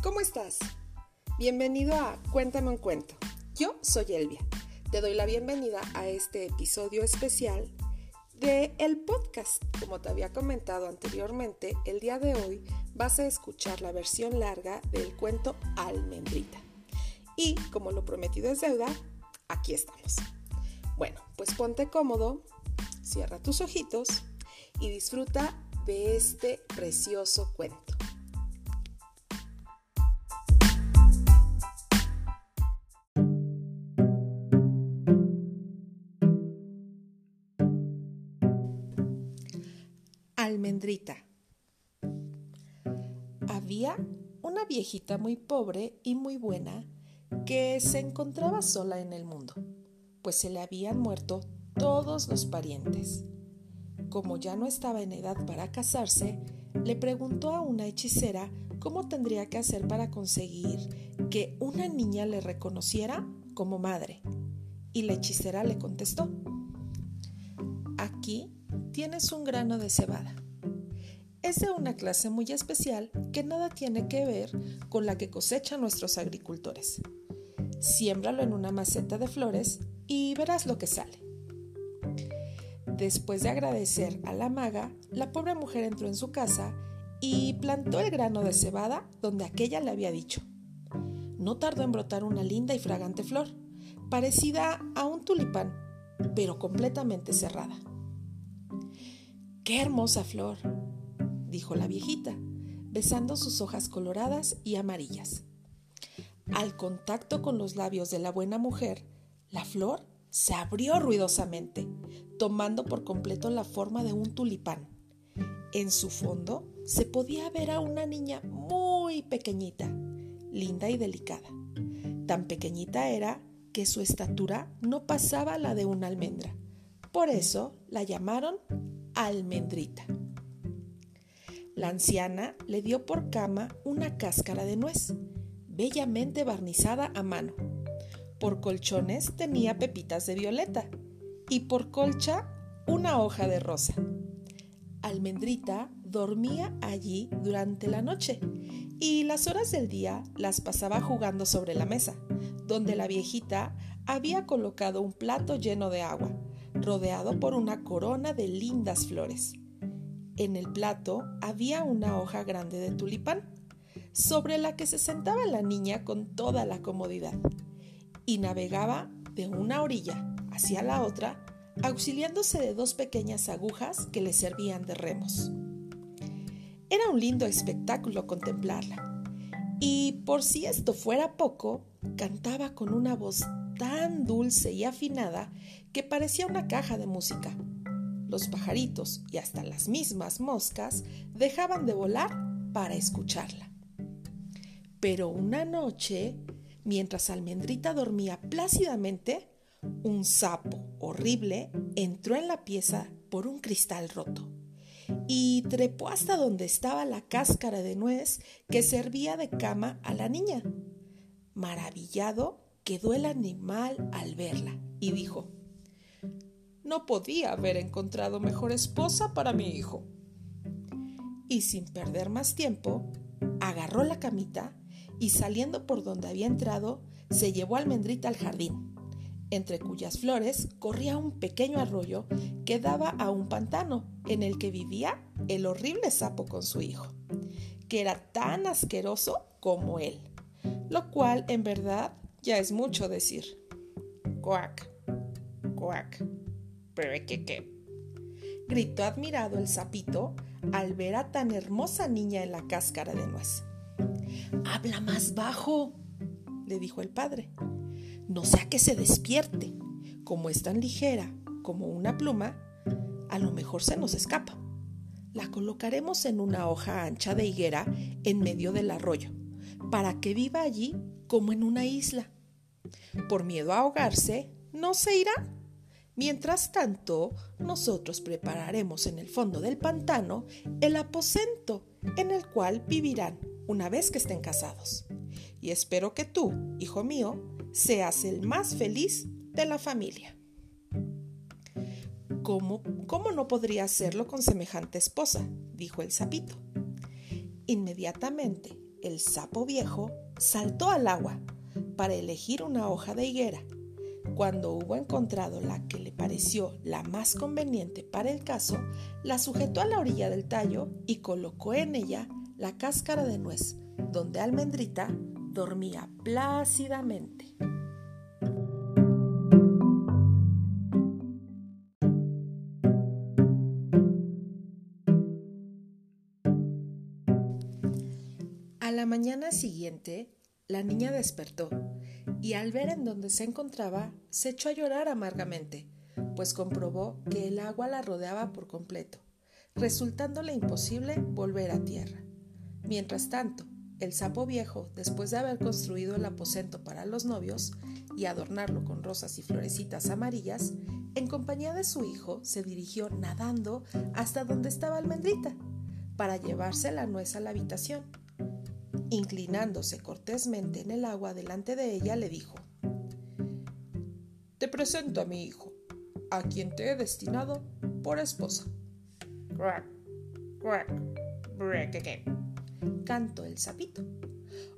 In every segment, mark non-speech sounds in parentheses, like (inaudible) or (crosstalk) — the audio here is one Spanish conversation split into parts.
¿Cómo estás? Bienvenido a Cuéntame un cuento. Yo soy Elvia. Te doy la bienvenida a este episodio especial de el podcast. Como te había comentado anteriormente, el día de hoy vas a escuchar la versión larga del cuento Almendrita. Y como lo prometido es deuda, aquí estamos. Bueno, pues ponte cómodo, cierra tus ojitos y disfruta de este precioso cuento. Viejita muy pobre y muy buena que se encontraba sola en el mundo, pues se le habían muerto todos los parientes. Como ya no estaba en edad para casarse, le preguntó a una hechicera cómo tendría que hacer para conseguir que una niña le reconociera como madre. Y la hechicera le contestó, aquí tienes un grano de cebada. Es de una clase muy especial que nada tiene que ver con la que cosechan nuestros agricultores. Siémbralo en una maceta de flores y verás lo que sale. Después de agradecer a la maga, la pobre mujer entró en su casa y plantó el grano de cebada donde aquella le había dicho. No tardó en brotar una linda y fragante flor, parecida a un tulipán, pero completamente cerrada. ¡Qué hermosa flor! Dijo la viejita, besando sus hojas coloradas y amarillas. Al contacto con los labios de la buena mujer, la flor se abrió ruidosamente, tomando por completo la forma de un tulipán. En su fondo se podía ver a una niña muy pequeñita, linda y delicada. Tan pequeñita era que su estatura no pasaba la de una almendra. Por eso la llamaron almendrita. La anciana le dio por cama una cáscara de nuez, bellamente barnizada a mano. Por colchones tenía pepitas de violeta y por colcha una hoja de rosa. Almendrita dormía allí durante la noche y las horas del día las pasaba jugando sobre la mesa, donde la viejita había colocado un plato lleno de agua rodeado por una corona de lindas flores. En el plato había una hoja grande de tulipán, sobre la que se sentaba la niña con toda la comodidad, y navegaba de una orilla hacia la otra, auxiliándose de dos pequeñas agujas que le servían de remos. Era un lindo espectáculo contemplarla, y por si esto fuera poco, cantaba con una voz tan dulce y afinada que parecía una caja de música. Los pajaritos y hasta las mismas moscas dejaban de volar para escucharla. Pero una noche, mientras Almendrita dormía plácidamente, un sapo horrible entró en la pieza por un cristal roto y trepó hasta donde estaba la cáscara de nuez que servía de cama a la niña. Maravillado, quedó el animal al verla y dijo, no podía haber encontrado mejor esposa para mi hijo. Y sin perder más tiempo, agarró la camita y saliendo por donde había entrado, se llevó almendrita al jardín, entre cuyas flores corría un pequeño arroyo que daba a un pantano en el que vivía el horrible sapo con su hijo, que era tan asqueroso como él, lo cual en verdad ya es mucho decir. Cuac, cuac, pero que qué. Gritó admirado el sapito al ver a tan hermosa niña en la cáscara de nuez. Habla más bajo, le dijo el padre. No sea que se despierte. Como es tan ligera como una pluma, a lo mejor se nos escapa. La colocaremos en una hoja ancha de higuera en medio del arroyo, para que viva allí como en una isla. Por miedo a ahogarse, no se irá. Mientras tanto, nosotros prepararemos en el fondo del pantano el aposento en el cual vivirán una vez que estén casados. Y espero que tú, hijo mío, seas el más feliz de la familia. ¿Cómo, cómo no podría hacerlo con semejante esposa? dijo el sapito. Inmediatamente el sapo viejo saltó al agua para elegir una hoja de higuera. Cuando hubo encontrado la que le pareció la más conveniente para el caso, la sujetó a la orilla del tallo y colocó en ella la cáscara de nuez, donde Almendrita dormía plácidamente. A la mañana siguiente, la niña despertó y al ver en dónde se encontraba, se echó a llorar amargamente, pues comprobó que el agua la rodeaba por completo, resultándole imposible volver a tierra. Mientras tanto, el sapo viejo, después de haber construido el aposento para los novios y adornarlo con rosas y florecitas amarillas, en compañía de su hijo se dirigió nadando hasta donde estaba Almendrita, para llevarse la nuez a la habitación Inclinándose cortésmente en el agua delante de ella, le dijo, Te presento a mi hijo, a quien te he destinado por esposa. Cantó el sapito,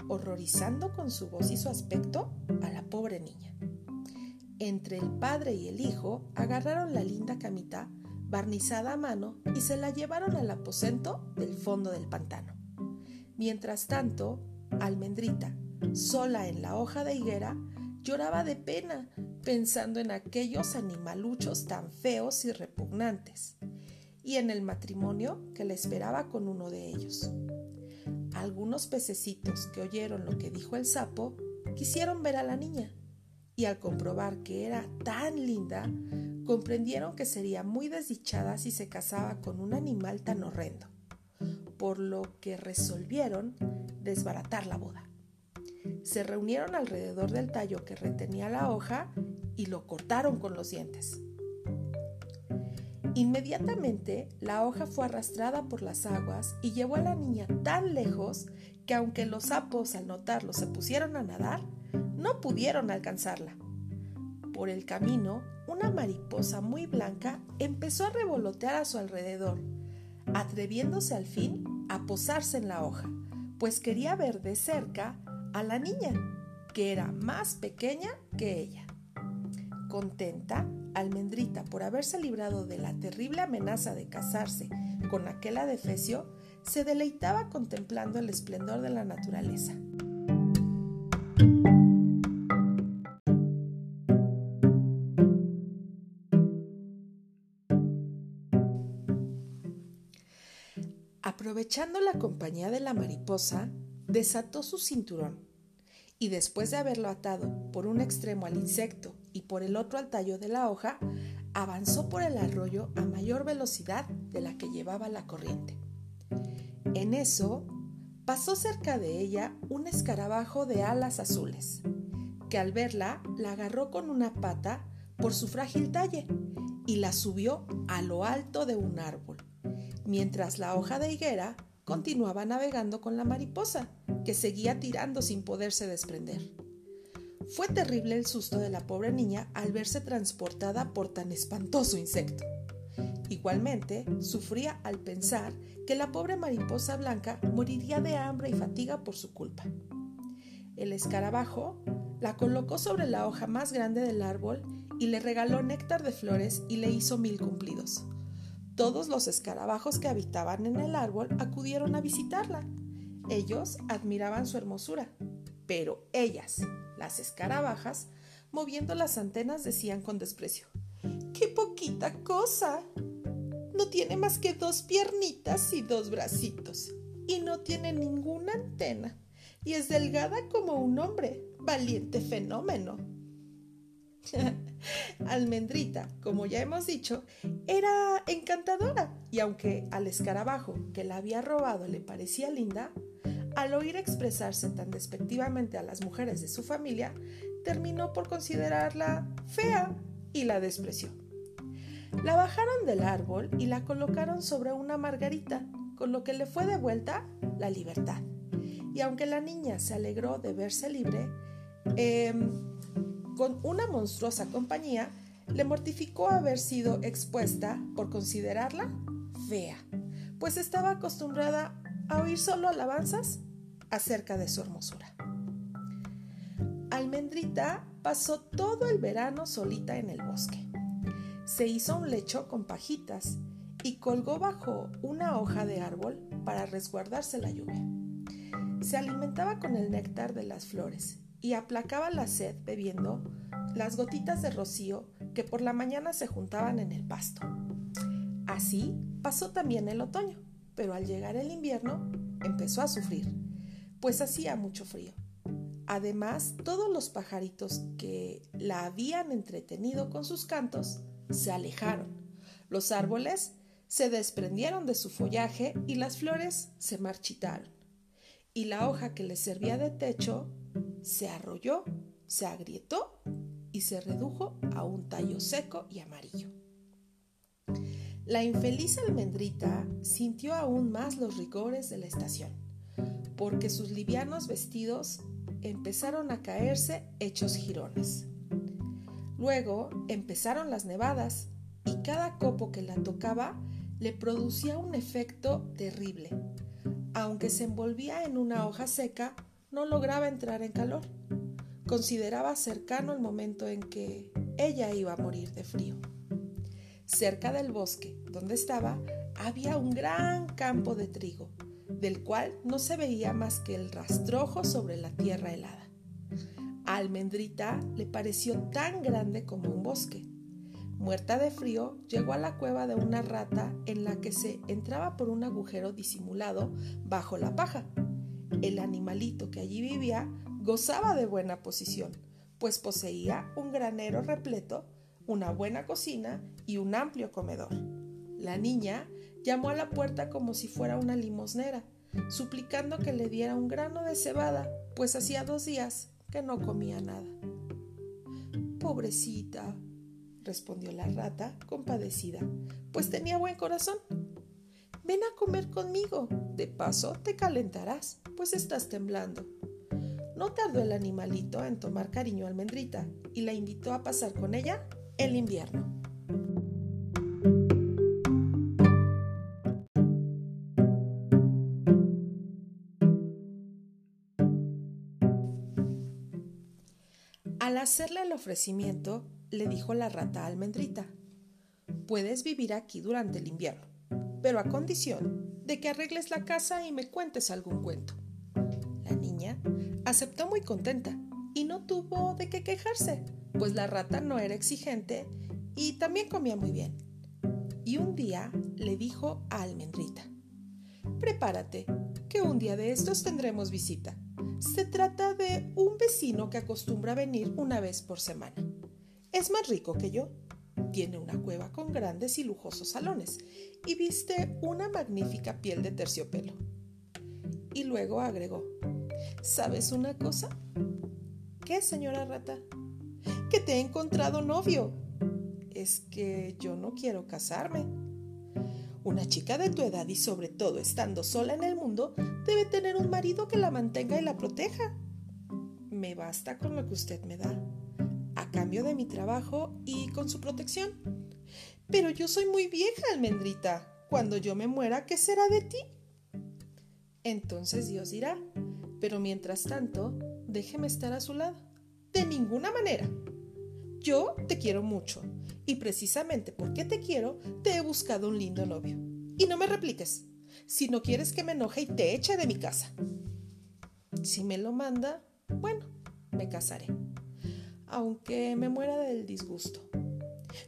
horrorizando con su voz y su aspecto a la pobre niña. Entre el padre y el hijo agarraron la linda camita barnizada a mano y se la llevaron al aposento del fondo del pantano. Mientras tanto, Almendrita, sola en la hoja de higuera, lloraba de pena pensando en aquellos animaluchos tan feos y repugnantes, y en el matrimonio que le esperaba con uno de ellos. Algunos pececitos que oyeron lo que dijo el sapo quisieron ver a la niña, y al comprobar que era tan linda, comprendieron que sería muy desdichada si se casaba con un animal tan horrendo por lo que resolvieron desbaratar la boda. Se reunieron alrededor del tallo que retenía la hoja y lo cortaron con los dientes. Inmediatamente la hoja fue arrastrada por las aguas y llevó a la niña tan lejos que aunque los sapos al notarlo se pusieron a nadar, no pudieron alcanzarla. Por el camino, una mariposa muy blanca empezó a revolotear a su alrededor, atreviéndose al fin a posarse en la hoja, pues quería ver de cerca a la niña, que era más pequeña que ella. Contenta, Almendrita, por haberse librado de la terrible amenaza de casarse con aquel adefesio, se deleitaba contemplando el esplendor de la naturaleza. Aprovechando la compañía de la mariposa, desató su cinturón y después de haberlo atado por un extremo al insecto y por el otro al tallo de la hoja, avanzó por el arroyo a mayor velocidad de la que llevaba la corriente. En eso, pasó cerca de ella un escarabajo de alas azules, que al verla la agarró con una pata por su frágil talle y la subió a lo alto de un árbol mientras la hoja de higuera continuaba navegando con la mariposa, que seguía tirando sin poderse desprender. Fue terrible el susto de la pobre niña al verse transportada por tan espantoso insecto. Igualmente, sufría al pensar que la pobre mariposa blanca moriría de hambre y fatiga por su culpa. El escarabajo la colocó sobre la hoja más grande del árbol y le regaló néctar de flores y le hizo mil cumplidos. Todos los escarabajos que habitaban en el árbol acudieron a visitarla. Ellos admiraban su hermosura, pero ellas, las escarabajas, moviendo las antenas, decían con desprecio, ¡Qué poquita cosa! No tiene más que dos piernitas y dos bracitos, y no tiene ninguna antena, y es delgada como un hombre, valiente fenómeno. (laughs) Almendrita, como ya hemos dicho, era encantadora y aunque al escarabajo que la había robado le parecía linda, al oír expresarse tan despectivamente a las mujeres de su familia, terminó por considerarla fea y la despreció. La bajaron del árbol y la colocaron sobre una margarita, con lo que le fue devuelta la libertad. Y aunque la niña se alegró de verse libre, eh, con una monstruosa compañía, le mortificó haber sido expuesta por considerarla fea, pues estaba acostumbrada a oír solo alabanzas acerca de su hermosura. Almendrita pasó todo el verano solita en el bosque. Se hizo un lecho con pajitas y colgó bajo una hoja de árbol para resguardarse la lluvia. Se alimentaba con el néctar de las flores y aplacaba la sed bebiendo las gotitas de rocío que por la mañana se juntaban en el pasto. Así pasó también el otoño, pero al llegar el invierno empezó a sufrir, pues hacía mucho frío. Además, todos los pajaritos que la habían entretenido con sus cantos se alejaron. Los árboles se desprendieron de su follaje y las flores se marchitaron. Y la hoja que le servía de techo se arrolló, se agrietó y se redujo a un tallo seco y amarillo. La infeliz almendrita sintió aún más los rigores de la estación, porque sus livianos vestidos empezaron a caerse hechos jirones. Luego empezaron las nevadas y cada copo que la tocaba le producía un efecto terrible. Aunque se envolvía en una hoja seca, no lograba entrar en calor. Consideraba cercano el momento en que ella iba a morir de frío. Cerca del bosque donde estaba había un gran campo de trigo, del cual no se veía más que el rastrojo sobre la tierra helada. Almendrita le pareció tan grande como un bosque. Muerta de frío, llegó a la cueva de una rata en la que se entraba por un agujero disimulado bajo la paja. El animalito que allí vivía gozaba de buena posición, pues poseía un granero repleto, una buena cocina y un amplio comedor. La niña llamó a la puerta como si fuera una limosnera, suplicando que le diera un grano de cebada, pues hacía dos días que no comía nada. Pobrecita, respondió la rata, compadecida, pues tenía buen corazón. Ven a comer conmigo, de paso te calentarás, pues estás temblando. No tardó el animalito en tomar cariño a Almendrita y la invitó a pasar con ella el invierno. Al hacerle el ofrecimiento, le dijo la rata Almendrita, puedes vivir aquí durante el invierno, pero a condición de que arregles la casa y me cuentes algún cuento. La niña aceptó muy contenta y no tuvo de qué quejarse, pues la rata no era exigente y también comía muy bien. Y un día le dijo a Almendrita, prepárate, que un día de estos tendremos visita. Se trata de un vecino que acostumbra venir una vez por semana. Es más rico que yo. Tiene una cueva con grandes y lujosos salones y viste una magnífica piel de terciopelo. Y luego agregó, ¿sabes una cosa? ¿Qué, señora rata? Que te he encontrado novio. Es que yo no quiero casarme. Una chica de tu edad y sobre todo estando sola en el mundo debe tener un marido que la mantenga y la proteja. Me basta con lo que usted me da, a cambio de mi trabajo y con su protección. Pero yo soy muy vieja, almendrita. Cuando yo me muera, ¿qué será de ti? Entonces Dios dirá, pero mientras tanto, déjeme estar a su lado. De ninguna manera. Yo te quiero mucho y precisamente porque te quiero, te he buscado un lindo novio. Y no me repliques, si no quieres que me enoje y te eche de mi casa. Si me lo manda, bueno, me casaré, aunque me muera del disgusto.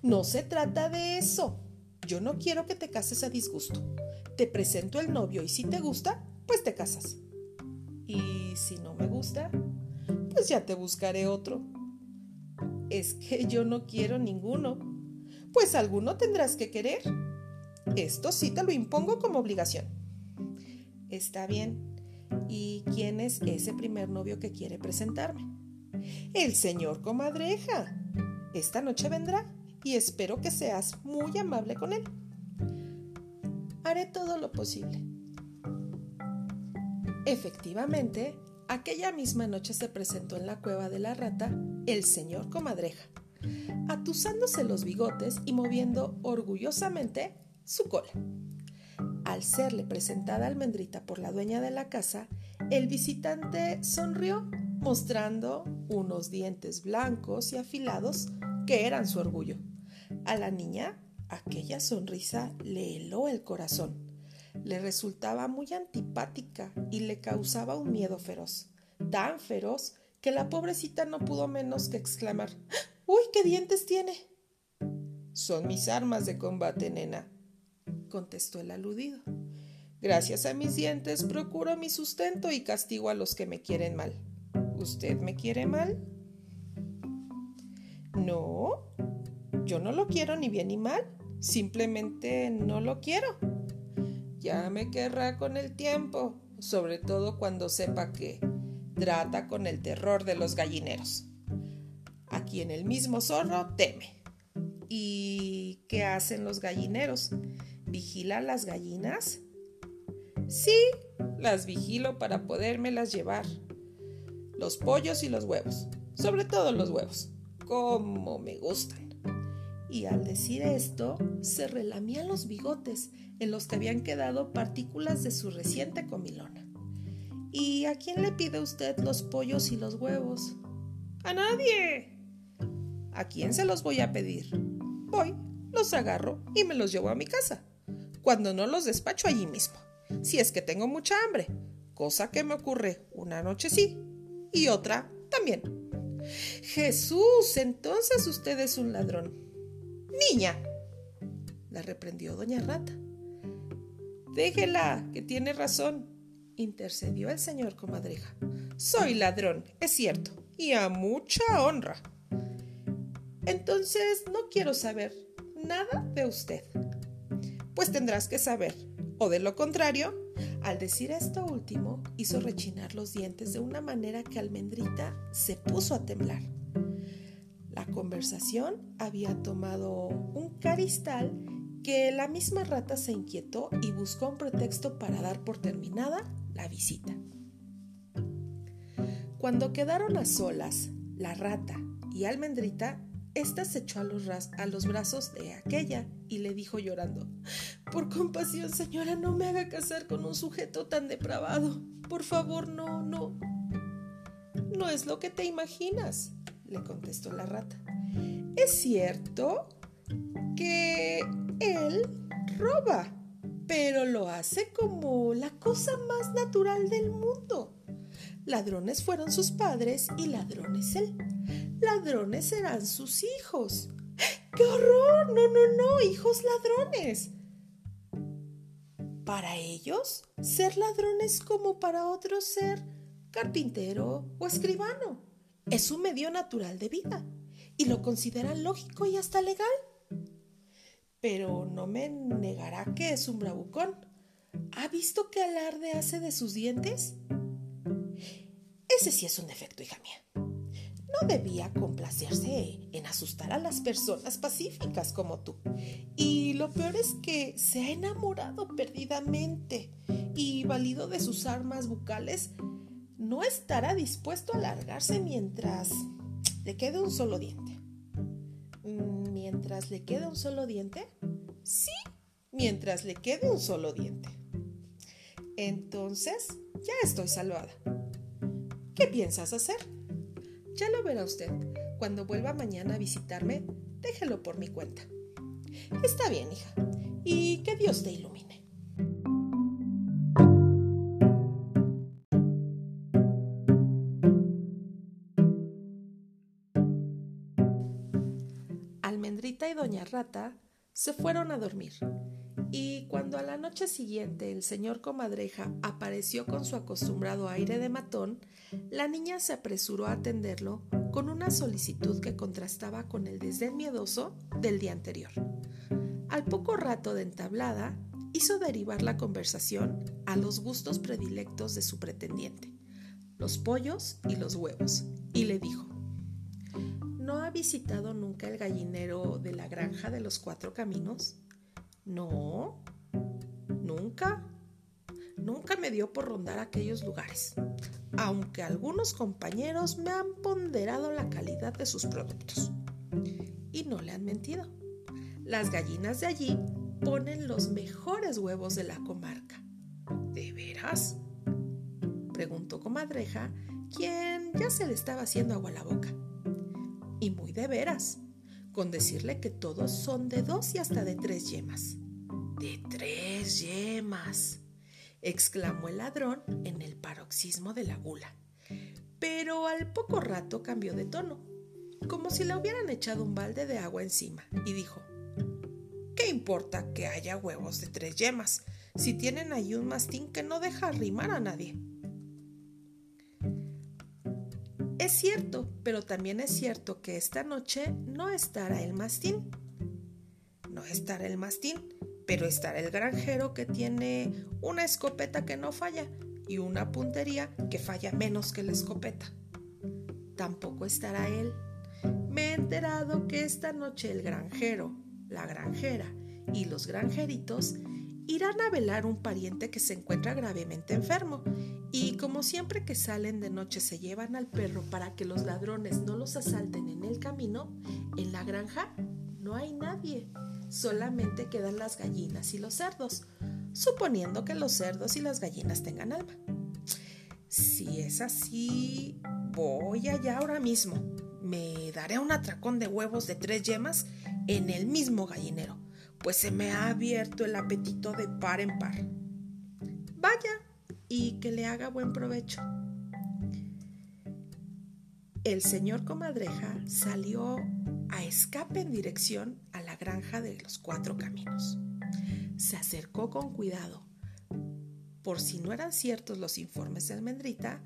No se trata de eso. Yo no quiero que te cases a disgusto. Te presento el novio y si te gusta, pues te casas. Y si no me gusta, pues ya te buscaré otro. Es que yo no quiero ninguno. Pues alguno tendrás que querer. Esto sí te lo impongo como obligación. Está bien. ¿Y quién es ese primer novio que quiere presentarme? El señor comadreja. Esta noche vendrá y espero que seas muy amable con él. Haré todo lo posible. Efectivamente, aquella misma noche se presentó en la cueva de la rata el señor comadreja, atusándose los bigotes y moviendo orgullosamente su cola. Al serle presentada almendrita por la dueña de la casa, El visitante sonrió, mostrando unos dientes blancos y afilados que eran su orgullo. A la niña aquella sonrisa le heló el corazón. Le resultaba muy antipática y le causaba un miedo feroz, tan feroz que la pobrecita no pudo menos que exclamar ¡Uy, qué dientes tiene! Son mis armas de combate, nena, contestó el aludido. Gracias a mis dientes procuro mi sustento y castigo a los que me quieren mal. ¿Usted me quiere mal? No, yo no lo quiero ni bien ni mal, simplemente no lo quiero. Ya me querrá con el tiempo, sobre todo cuando sepa que trata con el terror de los gallineros. Aquí en el mismo zorro teme. ¿Y qué hacen los gallineros? ¿Vigilan las gallinas? Sí, las vigilo para podérmelas llevar. Los pollos y los huevos, sobre todo los huevos, como me gustan. Y al decir esto, se relamían los bigotes en los que habían quedado partículas de su reciente comilona. ¿Y a quién le pide usted los pollos y los huevos? A nadie. ¿A quién se los voy a pedir? Voy, los agarro y me los llevo a mi casa. Cuando no los despacho allí mismo si es que tengo mucha hambre, cosa que me ocurre una noche sí y otra también. Jesús, entonces usted es un ladrón. Niña, la reprendió doña Rata. Déjela, que tiene razón, intercedió el señor comadreja. Soy ladrón, es cierto, y a mucha honra. Entonces no quiero saber nada de usted. Pues tendrás que saber o de lo contrario, al decir esto último, hizo rechinar los dientes de una manera que Almendrita se puso a temblar. La conversación había tomado un caristal que la misma rata se inquietó y buscó un pretexto para dar por terminada la visita. Cuando quedaron a solas, la rata y Almendrita esta se echó a los, a los, brazos de aquella y le dijo llorando, Por compasión, señora, no me haga casar con un sujeto tan depravado. Por favor, no, no. No es lo que te imaginas, le contestó la rata. Es cierto que él roba, pero lo hace como la cosa más natural del mundo. Ladrones fueron sus padres y ladrones él ladrones serán sus hijos. ¡Qué horror! No, no, no, hijos ladrones. Para ellos, ser ladrones como para otros ser carpintero o escribano. Es un medio natural de vida y lo consideran lógico y hasta legal. Pero no me negará que es un bravucón. ¿Ha visto qué alarde hace de sus dientes? Ese sí es un defecto, hija mía no debía complacerse en asustar a las personas pacíficas como tú. Y lo peor es que se ha enamorado perdidamente y valido de sus armas bucales, no estará dispuesto a largarse mientras le quede un solo diente. ¿Mientras le quede un solo diente? Sí, mientras le quede un solo diente. Entonces, ya estoy salvada. ¿Qué piensas hacer? Ya lo verá usted. Cuando vuelva mañana a visitarme, déjelo por mi cuenta. Está bien, hija. Y que Dios te ilumine. Almendrita y Doña Rata se fueron a dormir. Y cuando a la noche siguiente el señor comadreja apareció con su acostumbrado aire de matón, la niña se apresuró a atenderlo con una solicitud que contrastaba con el desdén miedoso del día anterior. Al poco rato de entablada, hizo derivar la conversación a los gustos predilectos de su pretendiente, los pollos y los huevos, y le dijo, ¿No ha visitado nunca el gallinero de la granja de los cuatro caminos? No, nunca. Nunca me dio por rondar aquellos lugares, aunque algunos compañeros me han ponderado la calidad de sus productos. Y no le han mentido. Las gallinas de allí ponen los mejores huevos de la comarca. ¿De veras? preguntó comadreja, quien ya se le estaba haciendo agua a la boca. Y muy de veras, con decirle que todos son de dos y hasta de tres yemas. De tres yemas, exclamó el ladrón en el paroxismo de la gula. Pero al poco rato cambió de tono, como si le hubieran echado un balde de agua encima, y dijo, ¿Qué importa que haya huevos de tres yemas si tienen ahí un mastín que no deja arrimar a nadie? Es cierto, pero también es cierto que esta noche no estará el mastín. No estará el mastín, pero estará el granjero que tiene una escopeta que no falla y una puntería que falla menos que la escopeta. Tampoco estará él. Me he enterado que esta noche el granjero, la granjera y los granjeritos irán a velar un pariente que se encuentra gravemente enfermo y como siempre que salen de noche se llevan al perro para que los ladrones no los asalten en el camino, en la granja no hay nadie, solamente quedan las gallinas y los cerdos, suponiendo que los cerdos y las gallinas tengan alma. Si es así, voy allá ahora mismo. Me daré un atracón de huevos de tres yemas en el mismo gallinero, pues se me ha abierto el apetito de par en par. Vaya y que le haga buen provecho. El señor comadreja salió a escape en dirección a la granja de los cuatro caminos. Se acercó con cuidado, por si no eran ciertos los informes de almendrita,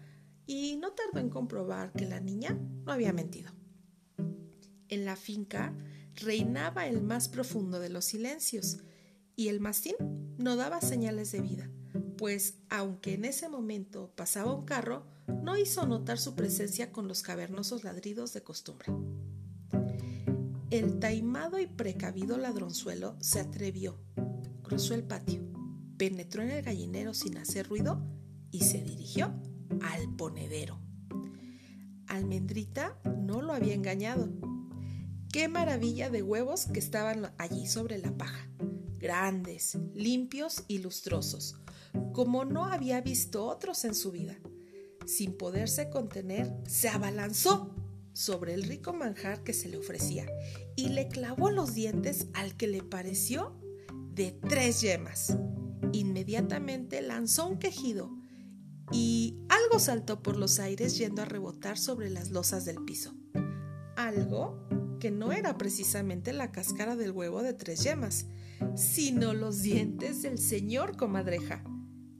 y no tardó en comprobar que la niña no había mentido. En la finca reinaba el más profundo de los silencios, y el mastín no daba señales de vida, pues aunque en ese momento pasaba un carro, no hizo notar su presencia con los cavernosos ladridos de costumbre. El taimado y precavido ladronzuelo se atrevió, cruzó el patio, penetró en el gallinero sin hacer ruido y se dirigió al ponedero. Almendrita no lo había engañado Qué maravilla de huevos que estaban allí sobre la paja, grandes, limpios y lustrosos, como no había visto otros en su vida. Sin poderse contener, se abalanzó sobre el rico manjar que se le ofrecía y le clavó los dientes al que le pareció de tres yemas. Inmediatamente lanzó un quejido y algo saltó por los aires yendo a rebotar sobre las losas del piso. Algo que no era precisamente la cáscara del huevo de tres yemas, sino los dientes del señor comadreja.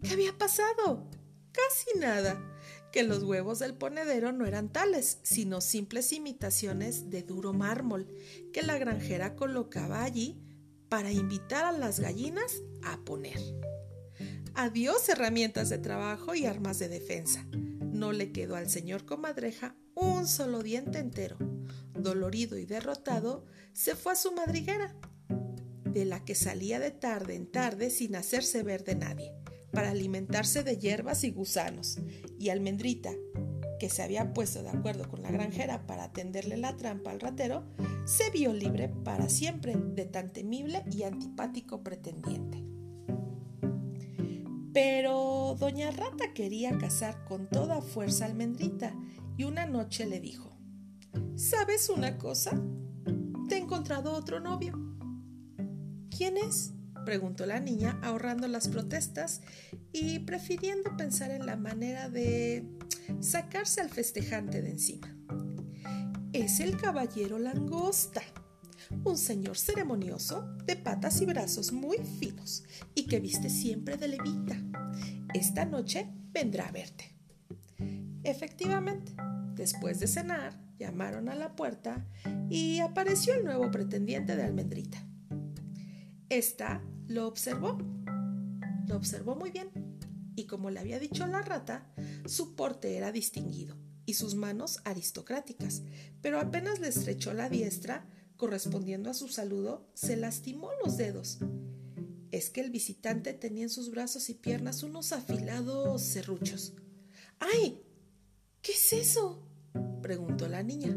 ¿Qué había pasado? Casi nada, que los huevos del ponedero no eran tales, sino simples imitaciones de duro mármol que la granjera colocaba allí para invitar a las gallinas a poner. Adiós herramientas de trabajo y armas de defensa. No le quedó al señor comadreja un solo diente entero dolorido y derrotado, se fue a su madriguera, de la que salía de tarde en tarde sin hacerse ver de nadie, para alimentarse de hierbas y gusanos, y Almendrita, que se había puesto de acuerdo con la granjera para tenderle la trampa al ratero, se vio libre para siempre de tan temible y antipático pretendiente. Pero doña Rata quería casar con toda fuerza a Almendrita y una noche le dijo, ¿Sabes una cosa? Te he encontrado otro novio. ¿Quién es? preguntó la niña, ahorrando las protestas y prefiriendo pensar en la manera de sacarse al festejante de encima. Es el caballero langosta, un señor ceremonioso de patas y brazos muy finos y que viste siempre de levita. Esta noche vendrá a verte. Efectivamente, después de cenar, Llamaron a la puerta y apareció el nuevo pretendiente de Almendrita. Esta lo observó. Lo observó muy bien y como le había dicho la rata, su porte era distinguido y sus manos aristocráticas, pero apenas le estrechó la diestra, correspondiendo a su saludo, se lastimó los dedos. Es que el visitante tenía en sus brazos y piernas unos afilados serruchos. ¡Ay! ¿Qué es eso? Preguntó la niña.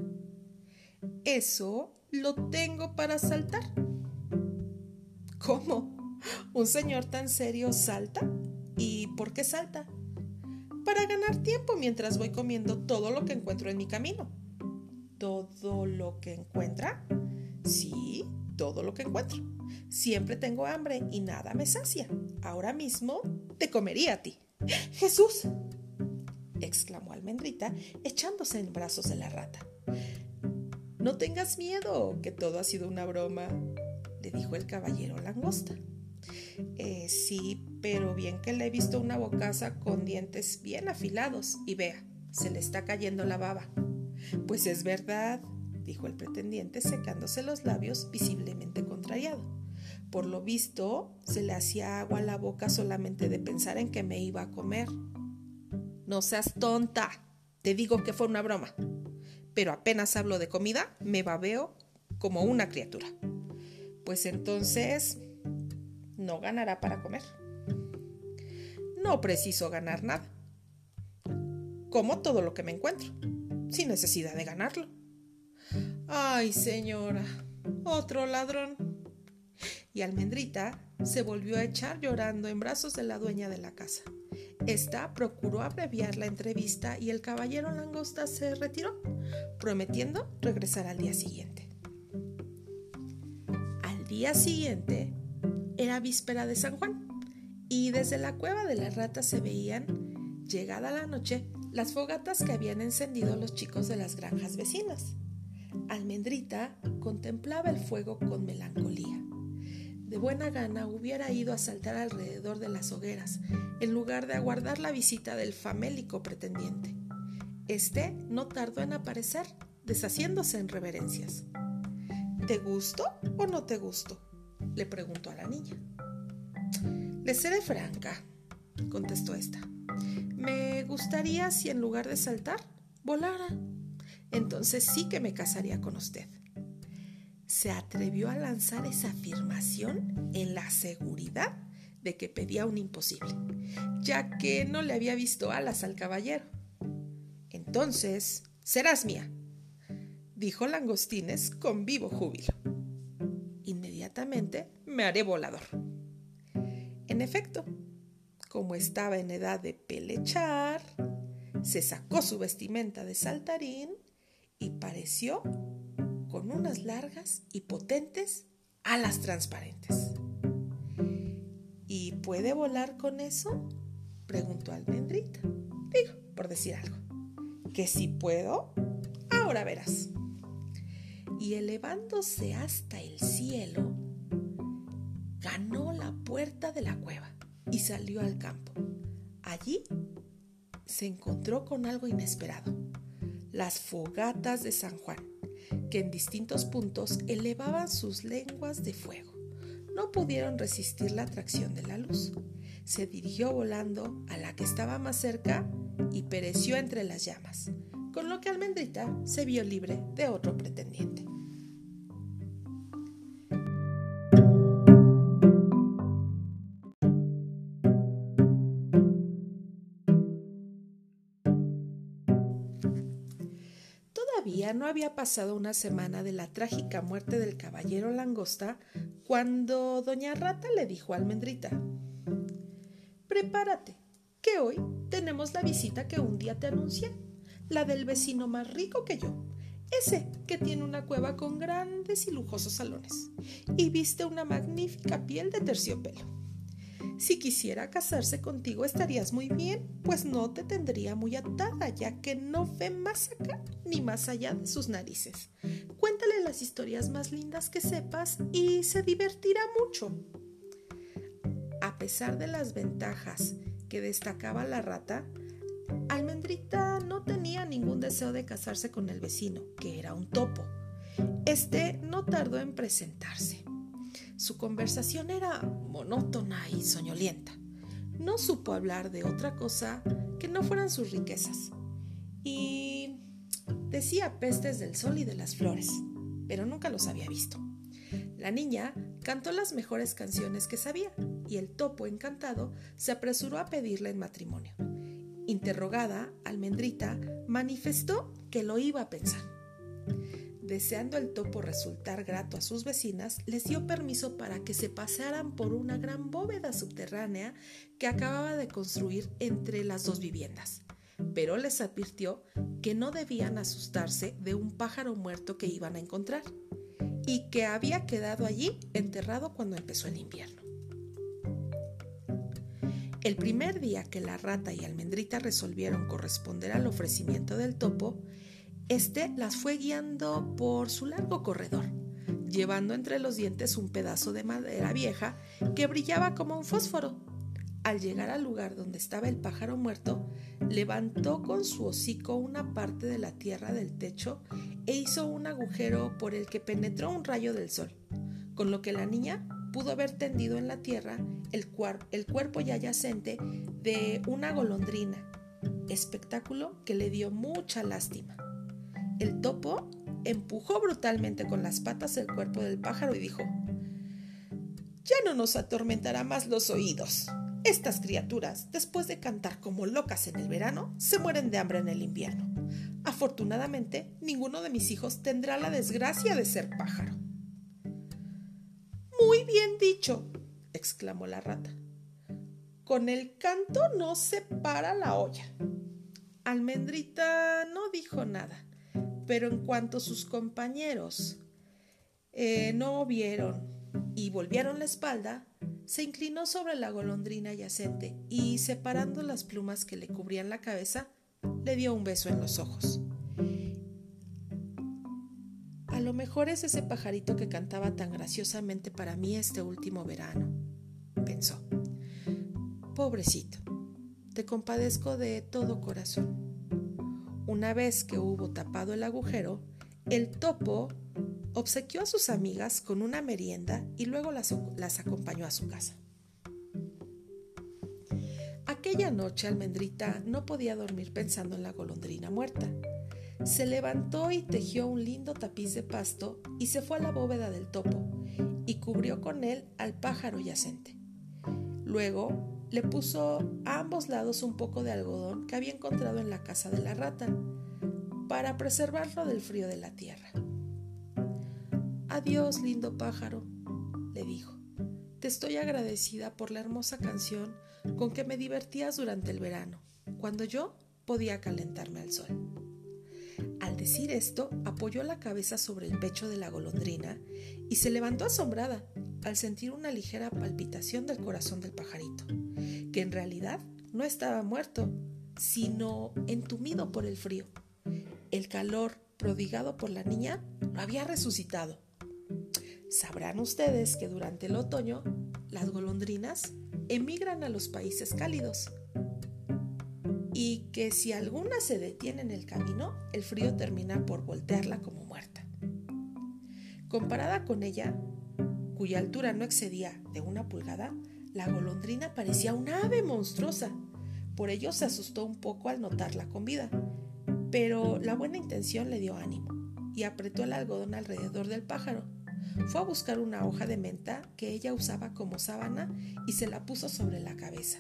Eso lo tengo para saltar. ¿Cómo? ¿Un señor tan serio salta? ¿Y por qué salta? para ganar tiempo mientras voy comiendo todo lo que encuentro en mi camino. ¿Todo lo que encuentra? Sí, todo lo que encuentro. Siempre tengo hambre y nada me sacia. Ahora mismo te comería a ti. Jesús, exclamó Almendrita, echándose en brazos de la rata. No tengas miedo, que todo ha sido una broma, le dijo el caballero langosta. Eh, sí, pero bien que le he visto una bocaza con dientes bien afilados y vea, se le está cayendo la baba. Pues es verdad, dijo el pretendiente secándose los labios visiblemente contrariado. Por lo visto, se le hacía agua a la boca solamente de pensar en que me iba a comer. No seas tonta, te digo que fue una broma. Pero apenas hablo de comida, me babeo como una criatura. Pues entonces no ganará para comer. No preciso ganar nada. Como todo lo que me encuentro, sin necesidad de ganarlo. Ay, señora, otro ladrón. Y Almendrita se volvió a echar llorando en brazos de la dueña de la casa. Esta procuró abreviar la entrevista y el caballero langosta se retiró, prometiendo regresar al día siguiente. Al día siguiente era víspera de San Juan y desde la cueva de las ratas se veían, llegada la noche, las fogatas que habían encendido los chicos de las granjas vecinas. Almendrita contemplaba el fuego con melancolía. De buena gana hubiera ido a saltar alrededor de las hogueras, en lugar de aguardar la visita del famélico pretendiente. Este no tardó en aparecer, deshaciéndose en reverencias. ¿Te gusto o no te gusto? le preguntó a la niña. Le seré franca, contestó esta. Me gustaría si en lugar de saltar, volara. Entonces sí que me casaría con usted. Se atrevió a lanzar esa afirmación en la seguridad de que pedía un imposible, ya que no le había visto alas al caballero. Entonces, serás mía, dijo Langostines con vivo júbilo me haré volador. En efecto, como estaba en edad de pelechar, se sacó su vestimenta de saltarín y pareció con unas largas y potentes alas transparentes. ¿Y puede volar con eso? preguntó Almendrita. Digo, por decir algo. ¿Que si puedo? Ahora verás. Y elevándose hasta el cielo, ganó la puerta de la cueva y salió al campo. Allí se encontró con algo inesperado, las fogatas de San Juan, que en distintos puntos elevaban sus lenguas de fuego. No pudieron resistir la atracción de la luz. Se dirigió volando a la que estaba más cerca y pereció entre las llamas, con lo que Almendrita se vio libre de otro pretendiente. No había pasado una semana de la trágica muerte del caballero langosta cuando doña Rata le dijo a Almendrita, Prepárate, que hoy tenemos la visita que un día te anuncié, la del vecino más rico que yo, ese que tiene una cueva con grandes y lujosos salones y viste una magnífica piel de terciopelo. Si quisiera casarse contigo estarías muy bien, pues no te tendría muy atada, ya que no ve más acá ni más allá de sus narices. Cuéntale las historias más lindas que sepas y se divertirá mucho. A pesar de las ventajas que destacaba la rata, Almendrita no tenía ningún deseo de casarse con el vecino, que era un topo. Este no tardó en presentarse. Su conversación era monótona y soñolienta. No supo hablar de otra cosa que no fueran sus riquezas. Y decía pestes del sol y de las flores, pero nunca los había visto. La niña cantó las mejores canciones que sabía y el topo encantado se apresuró a pedirla en matrimonio. Interrogada, Almendrita manifestó que lo iba a pensar. Deseando el topo resultar grato a sus vecinas, les dio permiso para que se pasearan por una gran bóveda subterránea que acababa de construir entre las dos viviendas. Pero les advirtió que no debían asustarse de un pájaro muerto que iban a encontrar y que había quedado allí enterrado cuando empezó el invierno. El primer día que la rata y almendrita resolvieron corresponder al ofrecimiento del topo, este las fue guiando por su largo corredor, llevando entre los dientes un pedazo de madera vieja que brillaba como un fósforo. Al llegar al lugar donde estaba el pájaro muerto, levantó con su hocico una parte de la tierra del techo e hizo un agujero por el que penetró un rayo del sol, con lo que la niña pudo haber tendido en la tierra el, el cuerpo ya yacente de una golondrina, espectáculo que le dio mucha lástima. El topo empujó brutalmente con las patas el cuerpo del pájaro y dijo, Ya no nos atormentará más los oídos. Estas criaturas, después de cantar como locas en el verano, se mueren de hambre en el invierno. Afortunadamente, ninguno de mis hijos tendrá la desgracia de ser pájaro. Muy bien dicho, exclamó la rata. Con el canto no se para la olla. Almendrita no dijo nada pero en cuanto sus compañeros eh, no vieron y volvieron la espalda, se inclinó sobre la golondrina yacente y, separando las plumas que le cubrían la cabeza, le dio un beso en los ojos. A lo mejor es ese pajarito que cantaba tan graciosamente para mí este último verano, pensó. Pobrecito, te compadezco de todo corazón. Una vez que hubo tapado el agujero, el topo obsequió a sus amigas con una merienda y luego las, acompañó a su casa. Aquella noche Almendrita no podía dormir pensando en la golondrina muerta. Se levantó y tejió un lindo tapiz de pasto y se fue a la bóveda del topo y cubrió con él al pájaro yacente. Luego le puso a ambos lados un poco de algodón que había encontrado en la casa de la rata, para preservarlo del frío de la tierra. Adiós, lindo pájaro, le dijo. Te estoy agradecida por la hermosa canción con que me divertías durante el verano, cuando yo podía calentarme al sol. Al decir esto, apoyó la cabeza sobre el pecho de la golondrina y se levantó asombrada al sentir una ligera palpitación del corazón del pajarito que en realidad no estaba muerto, sino entumido por el frío. El calor prodigado por la niña lo había resucitado. Sabrán ustedes que durante el otoño las golondrinas emigran a los países cálidos y que si alguna se detiene en el camino, el frío termina por voltearla como muerta. Comparada con ella, cuya altura no excedía de una pulgada, la golondrina parecía una ave monstruosa. Por ello se asustó un poco al notarla con vida. Pero la buena intención le dio ánimo y apretó el algodón alrededor del pájaro. Fue a buscar una hoja de menta que ella usaba como sábana y se la puso sobre la cabeza.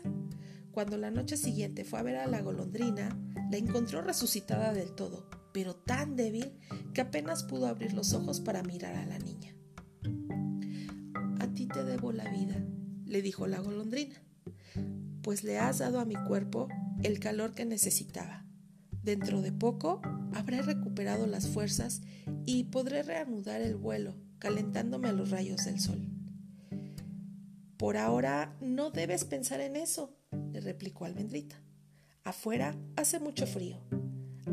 Cuando la noche siguiente fue a ver a la golondrina, la encontró resucitada del todo, pero tan débil que apenas pudo abrir los ojos para mirar a la niña. A ti te debo la vida, le dijo la golondrina, pues le has dado a mi cuerpo el calor que necesitaba. Dentro de poco habré recuperado las fuerzas y podré reanudar el vuelo, calentándome a los rayos del sol. Por ahora no debes pensar en eso, le replicó Almendrita. Afuera hace mucho frío.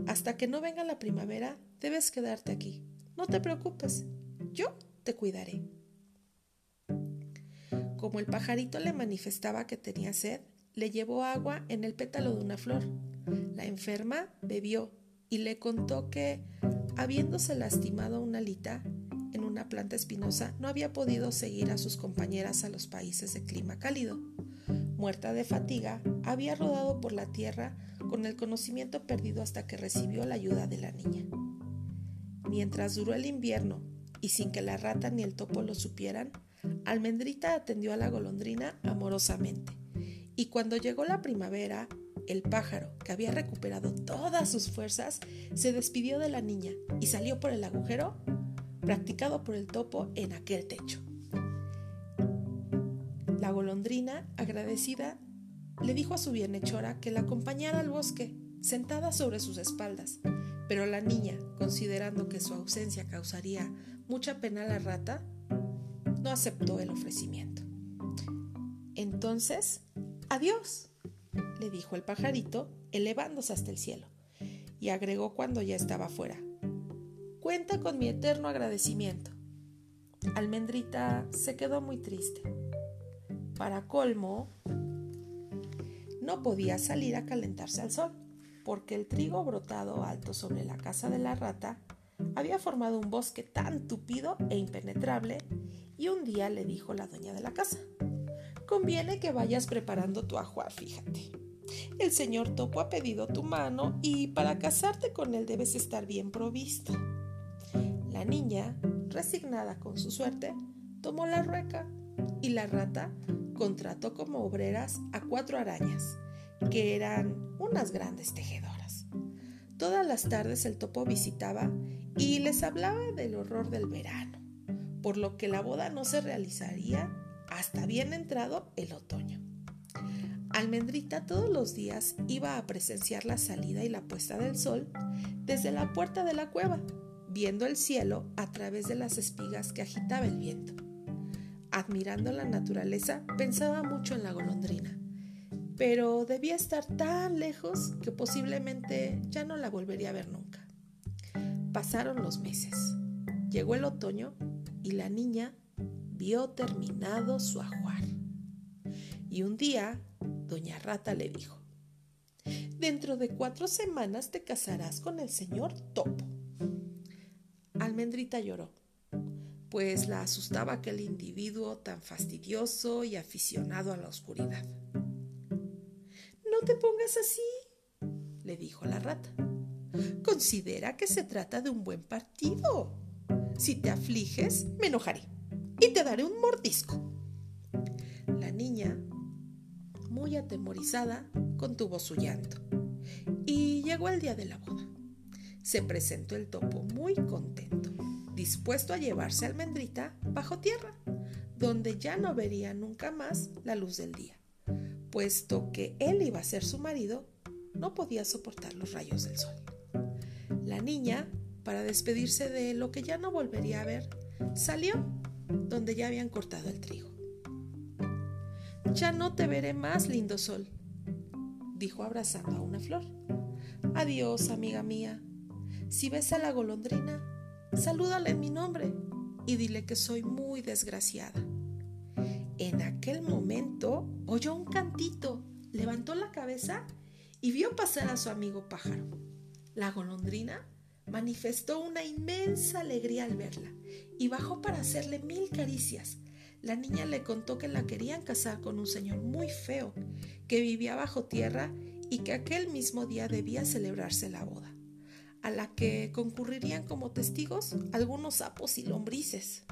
Hasta que no venga la primavera, debes quedarte aquí. No te preocupes, yo te cuidaré. Como el pajarito le manifestaba que tenía sed, le llevó agua en el pétalo de una flor. La enferma bebió y le contó que, habiéndose lastimado una alita en una planta espinosa, no había podido seguir a sus compañeras a los países de clima cálido. Muerta de fatiga, había rodado por la tierra con el conocimiento perdido hasta que recibió la ayuda de la niña. Mientras duró el invierno y sin que la rata ni el topo lo supieran, Almendrita atendió a la golondrina amorosamente, y cuando llegó la primavera, el pájaro, que había recuperado todas sus fuerzas, se despidió de la niña y salió por el agujero practicado por el topo en aquel techo. La golondrina, agradecida, le dijo a su bienhechora que la acompañara al bosque, sentada sobre sus espaldas, pero la niña, considerando que su ausencia causaría mucha pena a la rata, no aceptó el ofrecimiento. Entonces, adiós, le dijo el pajarito, elevándose hasta el cielo, y agregó cuando ya estaba fuera. Cuenta con mi eterno agradecimiento. Almendrita se quedó muy triste. Para colmo, no podía salir a calentarse al sol, porque el trigo brotado alto sobre la casa de la rata había formado un bosque tan tupido e impenetrable, y un día le dijo la dueña de la casa, conviene que vayas preparando tu ajuar, fíjate. El señor Topo ha pedido tu mano y para casarte con él debes estar bien provisto. La niña, resignada con su suerte, tomó la rueca y la rata contrató como obreras a cuatro arañas, que eran unas grandes tejedoras. Todas las tardes el topo visitaba y les hablaba del horror del verano, por lo que la boda no se realizaría hasta bien entrado el otoño. Almendrita todos los días iba a presenciar la salida y la puesta del sol desde la puerta de la cueva, viendo el cielo a través de las espigas que agitaba el viento. Admirando la naturaleza, pensaba mucho en la golondrina, pero debía estar tan lejos que posiblemente ya no la volvería a ver nunca. Pasaron los meses. Llegó el otoño y la niña vio terminado su ajuar. Y un día, doña Rata le dijo, Dentro de cuatro semanas te casarás con el señor Topo. Almendrita lloró, pues la asustaba aquel individuo tan fastidioso y aficionado a la oscuridad. No te pongas así, le dijo la rata. Considera que se trata de un buen partido. Si te afliges, me enojaré y te daré un mordisco. La niña, muy atemorizada, contuvo su llanto. Y llegó el día de la boda. Se presentó el topo muy contento, dispuesto a llevarse a Almendrita bajo tierra, donde ya no vería nunca más la luz del día, puesto que él iba a ser su marido, no podía soportar los rayos del sol. La niña, para despedirse de lo que ya no volvería a ver, salió donde ya habían cortado el trigo. Ya no te veré más, lindo sol, dijo abrazando a una flor. Adiós, amiga mía. Si ves a la golondrina, salúdale en mi nombre y dile que soy muy desgraciada. En aquel momento oyó un cantito, levantó la cabeza y vio pasar a su amigo pájaro. La golondrina manifestó una inmensa alegría al verla y bajó para hacerle mil caricias. La niña le contó que la querían casar con un señor muy feo, que vivía bajo tierra y que aquel mismo día debía celebrarse la boda, a la que concurrirían como testigos algunos sapos y lombrices.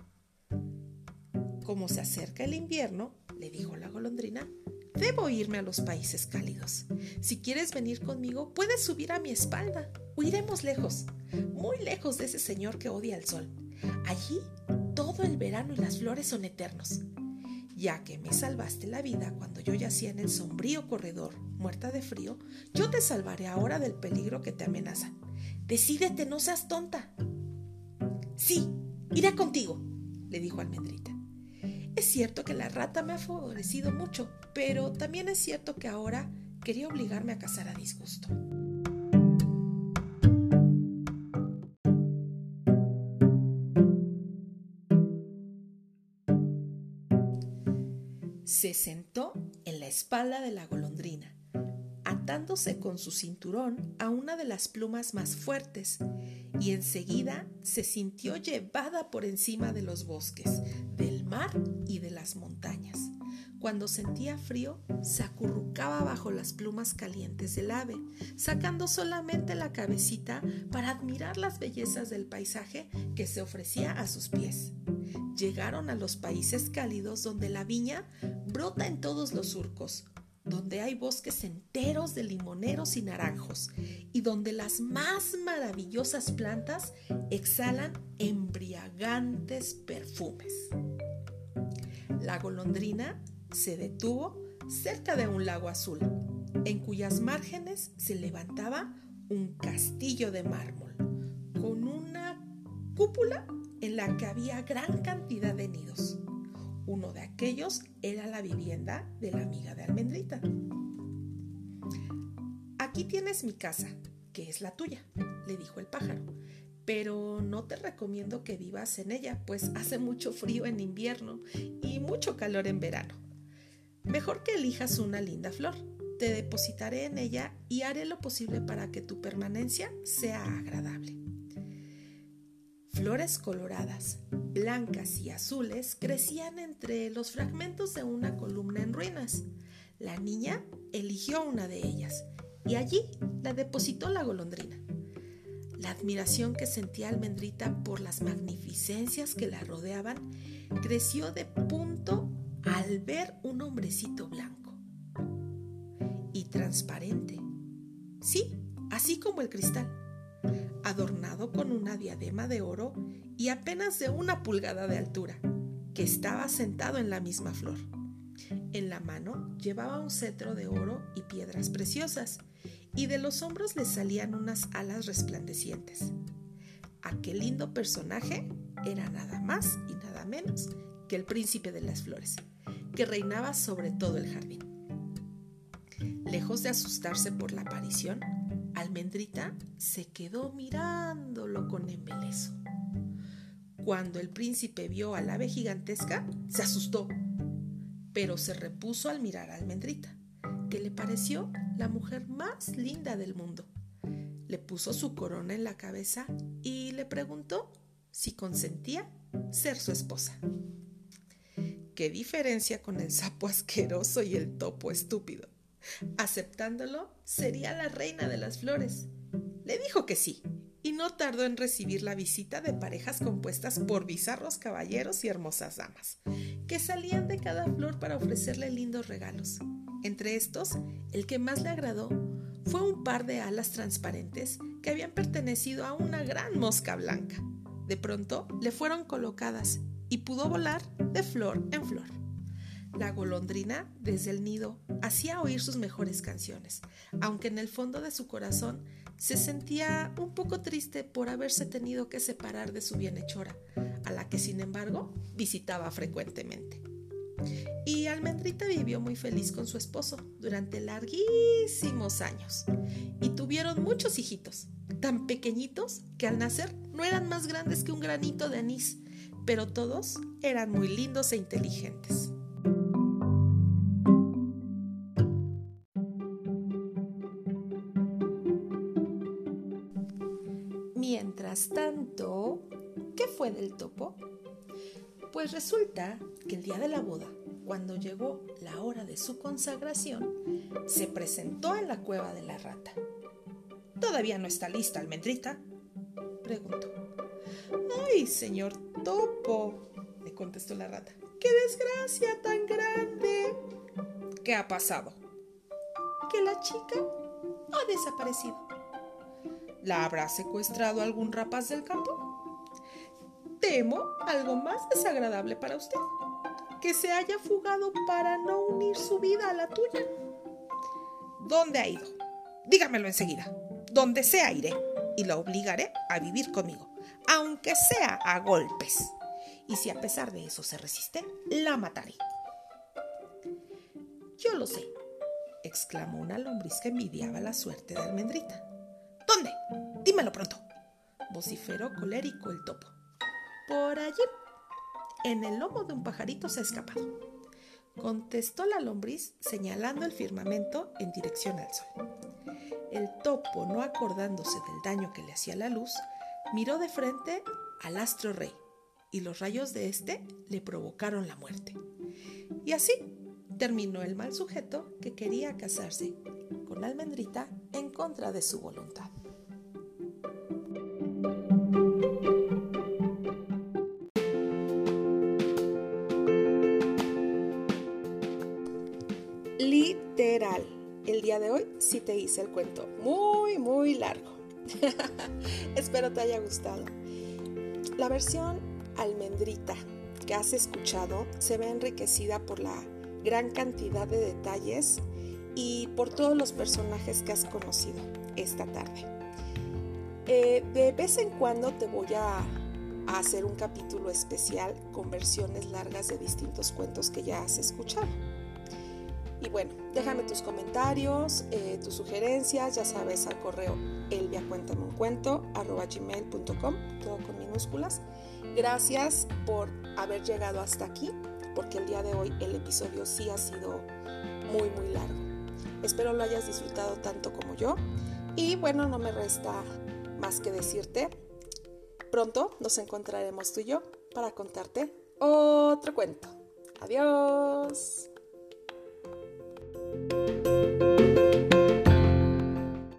Como se acerca el invierno, le dijo la golondrina, debo irme a los países cálidos. Si quieres venir conmigo, puedes subir a mi espalda. Huiremos lejos, muy lejos de ese señor que odia el sol. Allí todo el verano y las flores son eternos. Ya que me salvaste la vida cuando yo yacía en el sombrío corredor, muerta de frío, yo te salvaré ahora del peligro que te amenaza. Decídete, no seas tonta. Sí, iré contigo, le dijo Almendrita. Es cierto que la rata me ha favorecido mucho, pero también es cierto que ahora quería obligarme a casar a disgusto. Se sentó en la espalda de la golondrina, atándose con su cinturón a una de las plumas más fuertes, y enseguida se sintió llevada por encima de los bosques, del y de las montañas. Cuando sentía frío, se acurrucaba bajo las plumas calientes del ave, sacando solamente la cabecita para admirar las bellezas del paisaje que se ofrecía a sus pies. Llegaron a los países cálidos donde la viña brota en todos los surcos, donde hay bosques enteros de limoneros y naranjos y donde las más maravillosas plantas exhalan embriagantes perfumes. La golondrina se detuvo cerca de un lago azul, en cuyas márgenes se levantaba un castillo de mármol, con una cúpula en la que había gran cantidad de nidos. Uno de aquellos era la vivienda de la amiga de Almendrita. Aquí tienes mi casa, que es la tuya, le dijo el pájaro, pero no te recomiendo que vivas en ella, pues hace mucho frío en invierno y mucho calor en verano. Mejor que elijas una linda flor. Te depositaré en ella y haré lo posible para que tu permanencia sea agradable. Flores coloradas, blancas y azules crecían entre los fragmentos de una columna en ruinas. La niña eligió una de ellas y allí la depositó la golondrina. La admiración que sentía Almendrita por las magnificencias que la rodeaban creció de punto al ver un hombrecito blanco y transparente. Sí, así como el cristal adornado con una diadema de oro y apenas de una pulgada de altura, que estaba sentado en la misma flor. En la mano llevaba un cetro de oro y piedras preciosas, y de los hombros le salían unas alas resplandecientes. Aquel lindo personaje era nada más y nada menos que el príncipe de las flores, que reinaba sobre todo el jardín. Lejos de asustarse por la aparición, Almendrita se quedó mirándolo con embeleso. Cuando el príncipe vio al ave gigantesca, se asustó, pero se repuso al mirar a Almendrita, que le pareció la mujer más linda del mundo. Le puso su corona en la cabeza y le preguntó si consentía ser su esposa. ¿Qué diferencia con el sapo asqueroso y el topo estúpido? Aceptándolo, sería la reina de las flores. Le dijo que sí, y no tardó en recibir la visita de parejas compuestas por bizarros caballeros y hermosas damas, que salían de cada flor para ofrecerle lindos regalos. Entre estos, el que más le agradó fue un par de alas transparentes que habían pertenecido a una gran mosca blanca. De pronto le fueron colocadas y pudo volar de flor en flor. La golondrina, desde el nido, hacía oír sus mejores canciones, aunque en el fondo de su corazón se sentía un poco triste por haberse tenido que separar de su bienhechora, a la que sin embargo visitaba frecuentemente. Y Almendrita vivió muy feliz con su esposo durante larguísimos años y tuvieron muchos hijitos, tan pequeñitos que al nacer no eran más grandes que un granito de anís, pero todos eran muy lindos e inteligentes. Pues resulta que el día de la boda, cuando llegó la hora de su consagración, se presentó en la cueva de la rata. ¿Todavía no está lista, almendrita? preguntó. ¡Ay, señor topo! le contestó la rata. ¡Qué desgracia tan grande! ¿Qué ha pasado? Que la chica ha desaparecido. ¿La habrá secuestrado algún rapaz del campo? Temo algo más desagradable para usted, que se haya fugado para no unir su vida a la tuya. ¿Dónde ha ido? Dígamelo enseguida. Donde sea iré y la obligaré a vivir conmigo, aunque sea a golpes. Y si a pesar de eso se resiste, la mataré. Yo lo sé, exclamó una lombriz que envidiaba la suerte de Almendrita. ¿Dónde? Dímelo pronto. vociferó colérico el topo. Por allí. En el lomo de un pajarito se ha escapado. Contestó la lombriz señalando el firmamento en dirección al sol. El topo, no acordándose del daño que le hacía la luz, miró de frente al astro rey y los rayos de éste le provocaron la muerte. Y así terminó el mal sujeto que quería casarse con Almendrita en contra de su voluntad. Hoy sí te hice el cuento muy, muy largo. (laughs) Espero te haya gustado. La versión almendrita que has escuchado se ve enriquecida por la gran cantidad de detalles y por todos los personajes que has conocido esta tarde. Eh, de vez en cuando te voy a, hacer un capítulo especial con versiones largas de distintos cuentos que ya has escuchado. Y bueno, déjame tus comentarios, eh, tus sugerencias, ya sabes, al correo elviacuéntame todo con minúsculas. Gracias por haber llegado hasta aquí, porque el día de hoy el episodio sí ha sido muy, muy largo. Espero lo hayas disfrutado tanto como yo. Y bueno, no me resta más que decirte, pronto nos encontraremos tú y yo para contarte otro cuento. Adiós. Música